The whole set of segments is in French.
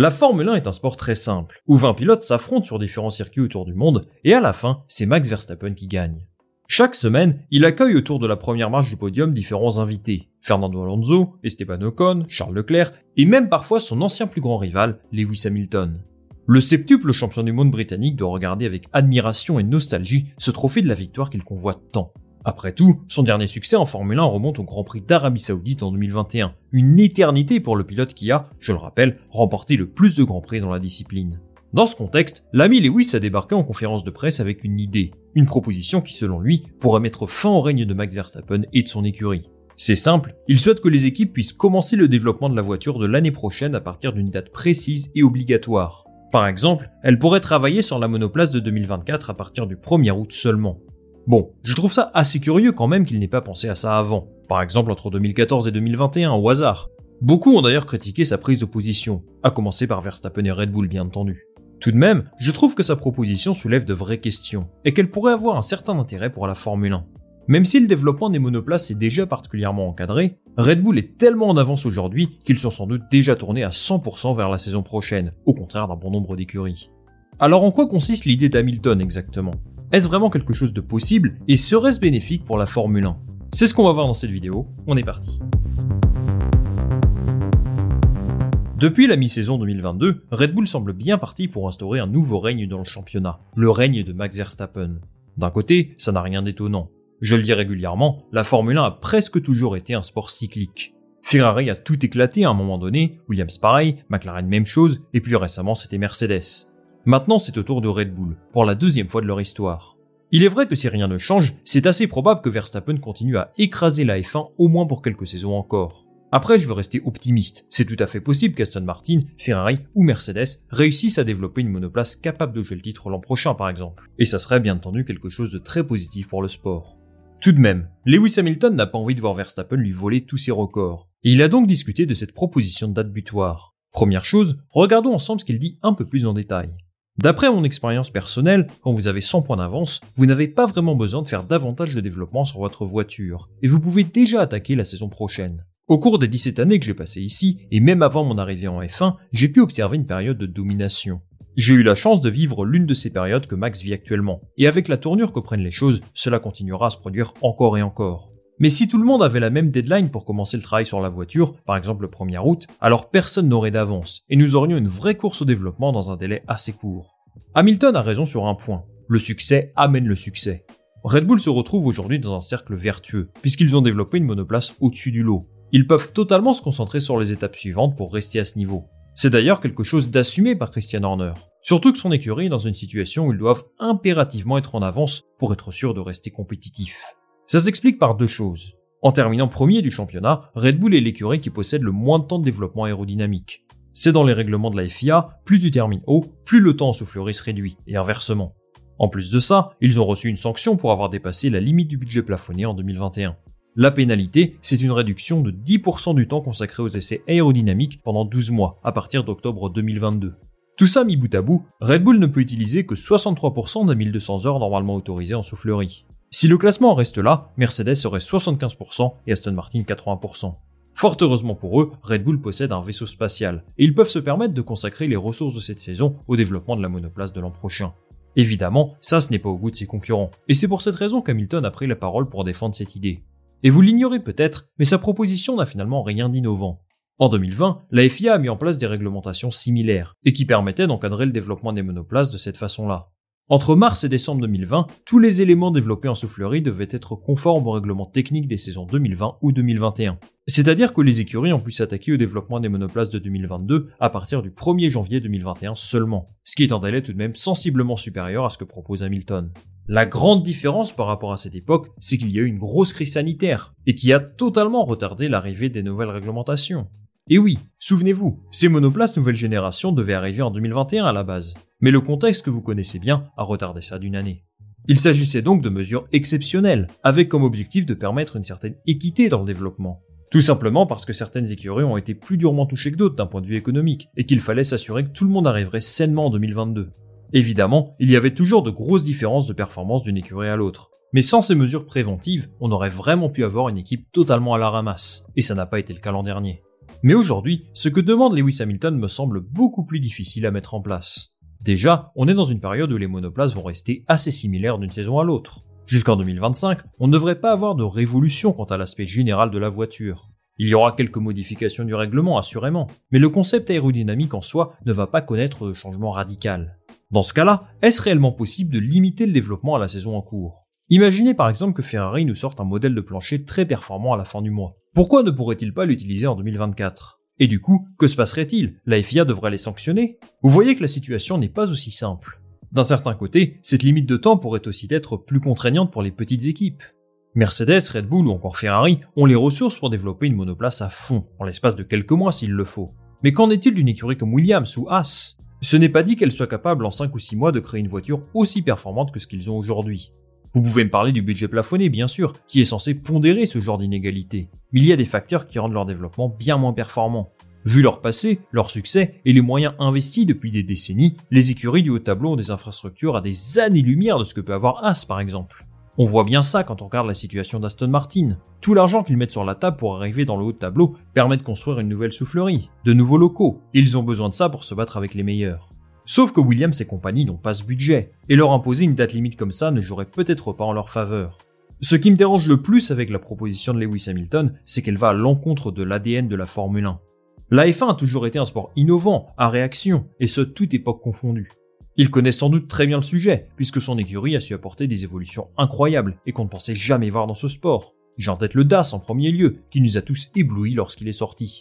La Formule 1 est un sport très simple, où 20 pilotes s'affrontent sur différents circuits autour du monde, et à la fin, c'est Max Verstappen qui gagne. Chaque semaine, il accueille autour de la première marche du podium différents invités. Fernando Alonso, Esteban Ocon, Charles Leclerc, et même parfois son ancien plus grand rival, Lewis Hamilton. Le septuple champion du monde britannique doit regarder avec admiration et nostalgie ce trophée de la victoire qu'il convoite tant. Après tout, son dernier succès en Formule 1 remonte au Grand Prix d'Arabie Saoudite en 2021, une éternité pour le pilote qui a, je le rappelle, remporté le plus de Grands Prix dans la discipline. Dans ce contexte, l'ami Lewis a débarqué en conférence de presse avec une idée, une proposition qui selon lui pourrait mettre fin au règne de Max Verstappen et de son écurie. C'est simple, il souhaite que les équipes puissent commencer le développement de la voiture de l'année prochaine à partir d'une date précise et obligatoire. Par exemple, elles pourraient travailler sur la monoplace de 2024 à partir du 1er août seulement. Bon, je trouve ça assez curieux quand même qu'il n'ait pas pensé à ça avant. Par exemple entre 2014 et 2021 au hasard. Beaucoup ont d'ailleurs critiqué sa prise de position, à commencer par Verstappen et Red Bull bien entendu. Tout de même, je trouve que sa proposition soulève de vraies questions, et qu'elle pourrait avoir un certain intérêt pour la Formule 1. Même si le développement des monoplaces est déjà particulièrement encadré, Red Bull est tellement en avance aujourd'hui qu'ils sont sans doute déjà tournés à 100% vers la saison prochaine, au contraire d'un bon nombre d'écuries. Alors en quoi consiste l'idée d'Hamilton exactement? Est-ce vraiment quelque chose de possible et serait-ce bénéfique pour la Formule 1 C'est ce qu'on va voir dans cette vidéo, on est parti. Depuis la mi-saison 2022, Red Bull semble bien parti pour instaurer un nouveau règne dans le championnat, le règne de Max Verstappen. D'un côté, ça n'a rien d'étonnant. Je le dis régulièrement, la Formule 1 a presque toujours été un sport cyclique. Ferrari a tout éclaté à un moment donné, Williams pareil, McLaren même chose, et plus récemment c'était Mercedes. Maintenant, c'est au tour de Red Bull, pour la deuxième fois de leur histoire. Il est vrai que si rien ne change, c'est assez probable que Verstappen continue à écraser la F1 au moins pour quelques saisons encore. Après, je veux rester optimiste. C'est tout à fait possible qu'Aston Martin, Ferrari ou Mercedes réussissent à développer une monoplace capable de jouer le titre l'an prochain par exemple. Et ça serait bien entendu quelque chose de très positif pour le sport. Tout de même, Lewis Hamilton n'a pas envie de voir Verstappen lui voler tous ses records. Et il a donc discuté de cette proposition de date butoir. Première chose, regardons ensemble ce qu'il dit un peu plus en détail. D'après mon expérience personnelle, quand vous avez 100 points d'avance, vous n'avez pas vraiment besoin de faire davantage de développement sur votre voiture, et vous pouvez déjà attaquer la saison prochaine. Au cours des 17 années que j'ai passées ici, et même avant mon arrivée en F1, j'ai pu observer une période de domination. J'ai eu la chance de vivre l'une de ces périodes que Max vit actuellement, et avec la tournure que prennent les choses, cela continuera à se produire encore et encore. Mais si tout le monde avait la même deadline pour commencer le travail sur la voiture, par exemple le 1er août, alors personne n'aurait d'avance, et nous aurions une vraie course au développement dans un délai assez court. Hamilton a raison sur un point. Le succès amène le succès. Red Bull se retrouve aujourd'hui dans un cercle vertueux, puisqu'ils ont développé une monoplace au-dessus du lot. Ils peuvent totalement se concentrer sur les étapes suivantes pour rester à ce niveau. C'est d'ailleurs quelque chose d'assumé par Christian Horner. Surtout que son écurie est dans une situation où ils doivent impérativement être en avance pour être sûrs de rester compétitifs. Ça s'explique par deux choses. En terminant premier du championnat, Red Bull est l'écurie qui possède le moins de temps de développement aérodynamique. C'est dans les règlements de la FIA, plus tu termines haut, plus le temps en soufflerie se réduit, et inversement. En plus de ça, ils ont reçu une sanction pour avoir dépassé la limite du budget plafonné en 2021. La pénalité, c'est une réduction de 10% du temps consacré aux essais aérodynamiques pendant 12 mois, à partir d'octobre 2022. Tout ça mis bout à bout, Red Bull ne peut utiliser que 63% des 1200 heures normalement autorisées en soufflerie. Si le classement reste là, Mercedes serait 75% et Aston Martin 80%. Fort heureusement pour eux, Red Bull possède un vaisseau spatial, et ils peuvent se permettre de consacrer les ressources de cette saison au développement de la monoplace de l'an prochain. Évidemment, ça ce n'est pas au goût de ses concurrents, et c'est pour cette raison qu'Hamilton a pris la parole pour défendre cette idée. Et vous l'ignorez peut-être, mais sa proposition n'a finalement rien d'innovant. En 2020, la FIA a mis en place des réglementations similaires, et qui permettaient d'encadrer le développement des monoplaces de cette façon-là. Entre mars et décembre 2020, tous les éléments développés en soufflerie devaient être conformes aux règlements techniques des saisons 2020 ou 2021. C'est-à-dire que les écuries ont pu s'attaquer au développement des monoplaces de 2022 à partir du 1er janvier 2021 seulement, ce qui est un délai tout de même sensiblement supérieur à ce que propose Hamilton. La grande différence par rapport à cette époque, c'est qu'il y a eu une grosse crise sanitaire, et qui a totalement retardé l'arrivée des nouvelles réglementations. Et oui, souvenez-vous, ces monoplaces nouvelle génération devaient arriver en 2021 à la base. Mais le contexte que vous connaissez bien a retardé ça d'une année. Il s'agissait donc de mesures exceptionnelles, avec comme objectif de permettre une certaine équité dans le développement. Tout simplement parce que certaines écuries ont été plus durement touchées que d'autres d'un point de vue économique, et qu'il fallait s'assurer que tout le monde arriverait sainement en 2022. Évidemment, il y avait toujours de grosses différences de performance d'une écurie à l'autre. Mais sans ces mesures préventives, on aurait vraiment pu avoir une équipe totalement à la ramasse, et ça n'a pas été le cas l'an dernier. Mais aujourd'hui, ce que demande Lewis Hamilton me semble beaucoup plus difficile à mettre en place. Déjà, on est dans une période où les monoplaces vont rester assez similaires d'une saison à l'autre. Jusqu'en 2025, on ne devrait pas avoir de révolution quant à l'aspect général de la voiture. Il y aura quelques modifications du règlement, assurément, mais le concept aérodynamique en soi ne va pas connaître de changement radical. Dans ce cas-là, est-ce réellement possible de limiter le développement à la saison en cours? Imaginez par exemple que Ferrari nous sorte un modèle de plancher très performant à la fin du mois. Pourquoi ne pourrait-il pas l'utiliser en 2024 Et du coup, que se passerait-il? La FIA devrait les sanctionner? Vous voyez que la situation n'est pas aussi simple. D'un certain côté, cette limite de temps pourrait aussi être plus contraignante pour les petites équipes. Mercedes, Red Bull ou encore Ferrari ont les ressources pour développer une monoplace à fond, en l'espace de quelques mois s'il le faut. Mais qu'en est-il d'une écurie comme Williams ou Haas? Ce n'est pas dit qu'elle soit capable en 5 ou 6 mois de créer une voiture aussi performante que ce qu'ils ont aujourd'hui. Vous pouvez me parler du budget plafonné, bien sûr, qui est censé pondérer ce genre d'inégalité. Mais il y a des facteurs qui rendent leur développement bien moins performant. Vu leur passé, leur succès et les moyens investis depuis des décennies, les écuries du haut tableau ont des infrastructures à des années-lumière de ce que peut avoir As par exemple. On voit bien ça quand on regarde la situation d'Aston Martin. Tout l'argent qu'ils mettent sur la table pour arriver dans le haut tableau permet de construire une nouvelle soufflerie, de nouveaux locaux. Ils ont besoin de ça pour se battre avec les meilleurs. Sauf que Williams et compagnie n'ont pas ce budget, et leur imposer une date limite comme ça ne jouerait peut-être pas en leur faveur. Ce qui me dérange le plus avec la proposition de Lewis Hamilton, c'est qu'elle va à l'encontre de l'ADN de la Formule 1. La F1 a toujours été un sport innovant, à réaction, et ce toute époque confondue. Il connaît sans doute très bien le sujet, puisque son écurie a su apporter des évolutions incroyables et qu'on ne pensait jamais voir dans ce sport. J'ai en tête le DAS en premier lieu, qui nous a tous éblouis lorsqu'il est sorti.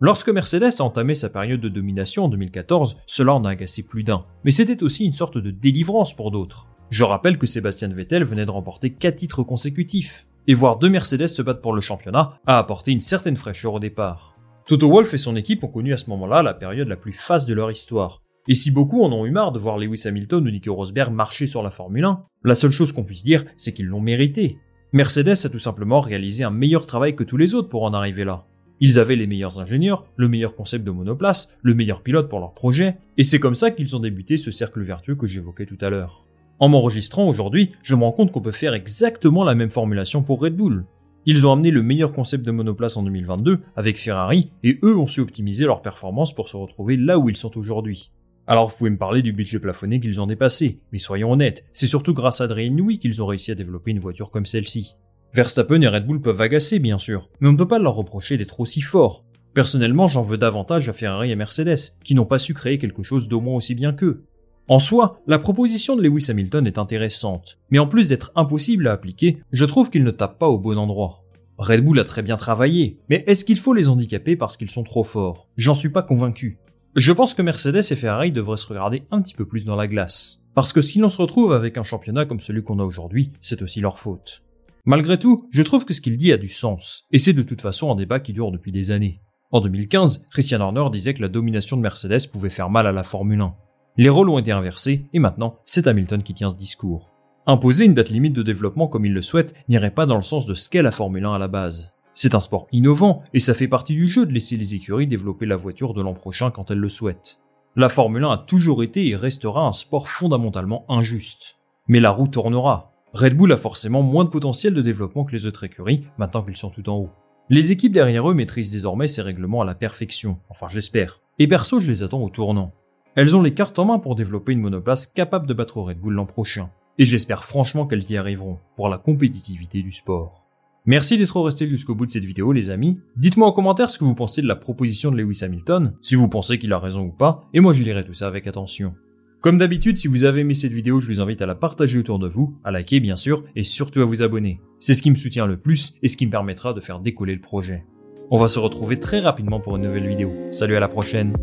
Lorsque Mercedes a entamé sa période de domination en 2014, cela en a agacé plus d'un, mais c'était aussi une sorte de délivrance pour d'autres. Je rappelle que Sébastien Vettel venait de remporter 4 titres consécutifs, et voir deux Mercedes se battre pour le championnat a apporté une certaine fraîcheur au départ. Toto Wolff et son équipe ont connu à ce moment-là la période la plus faste de leur histoire. Et si beaucoup en ont eu marre de voir Lewis Hamilton ou Nico Rosberg marcher sur la Formule 1, la seule chose qu'on puisse dire, c'est qu'ils l'ont mérité. Mercedes a tout simplement réalisé un meilleur travail que tous les autres pour en arriver là. Ils avaient les meilleurs ingénieurs, le meilleur concept de monoplace, le meilleur pilote pour leur projet, et c'est comme ça qu'ils ont débuté ce cercle vertueux que j'évoquais tout à l'heure. En m'enregistrant aujourd'hui, je me rends compte qu'on peut faire exactement la même formulation pour Red Bull. Ils ont amené le meilleur concept de monoplace en 2022 avec Ferrari, et eux ont su optimiser leur performance pour se retrouver là où ils sont aujourd'hui. Alors vous pouvez me parler du budget plafonné qu'ils ont dépassé, mais soyons honnêtes, c'est surtout grâce à Adrien Newey qu'ils ont réussi à développer une voiture comme celle-ci. Verstappen et Red Bull peuvent agacer, bien sûr, mais on ne peut pas leur reprocher d'être aussi forts. Personnellement, j'en veux davantage à Ferrari et Mercedes, qui n'ont pas su créer quelque chose d'au moins aussi bien qu'eux. En soi, la proposition de Lewis Hamilton est intéressante, mais en plus d'être impossible à appliquer, je trouve qu'il ne tape pas au bon endroit. Red Bull a très bien travaillé, mais est-ce qu'il faut les handicaper parce qu'ils sont trop forts? J'en suis pas convaincu. Je pense que Mercedes et Ferrari devraient se regarder un petit peu plus dans la glace. Parce que si l'on se retrouve avec un championnat comme celui qu'on a aujourd'hui, c'est aussi leur faute. Malgré tout, je trouve que ce qu'il dit a du sens, et c'est de toute façon un débat qui dure depuis des années. En 2015, Christian Horner disait que la domination de Mercedes pouvait faire mal à la Formule 1. Les rôles ont été inversés, et maintenant, c'est Hamilton qui tient ce discours. Imposer une date limite de développement comme il le souhaite n'irait pas dans le sens de ce qu'est la Formule 1 à la base. C'est un sport innovant et ça fait partie du jeu de laisser les écuries développer la voiture de l'an prochain quand elles le souhaitent. La Formule 1 a toujours été et restera un sport fondamentalement injuste. Mais la roue tournera. Red Bull a forcément moins de potentiel de développement que les autres écuries maintenant qu'ils sont tout en haut. Les équipes derrière eux maîtrisent désormais ces règlements à la perfection, enfin j'espère. Et perso, je les attends au tournant. Elles ont les cartes en main pour développer une monoplace capable de battre Red Bull l'an prochain. Et j'espère franchement qu'elles y arriveront, pour la compétitivité du sport. Merci d'être resté jusqu'au bout de cette vidéo les amis. Dites-moi en commentaire ce que vous pensez de la proposition de Lewis Hamilton, si vous pensez qu'il a raison ou pas, et moi je lirai tout ça avec attention. Comme d'habitude, si vous avez aimé cette vidéo, je vous invite à la partager autour de vous, à liker bien sûr, et surtout à vous abonner. C'est ce qui me soutient le plus et ce qui me permettra de faire décoller le projet. On va se retrouver très rapidement pour une nouvelle vidéo. Salut à la prochaine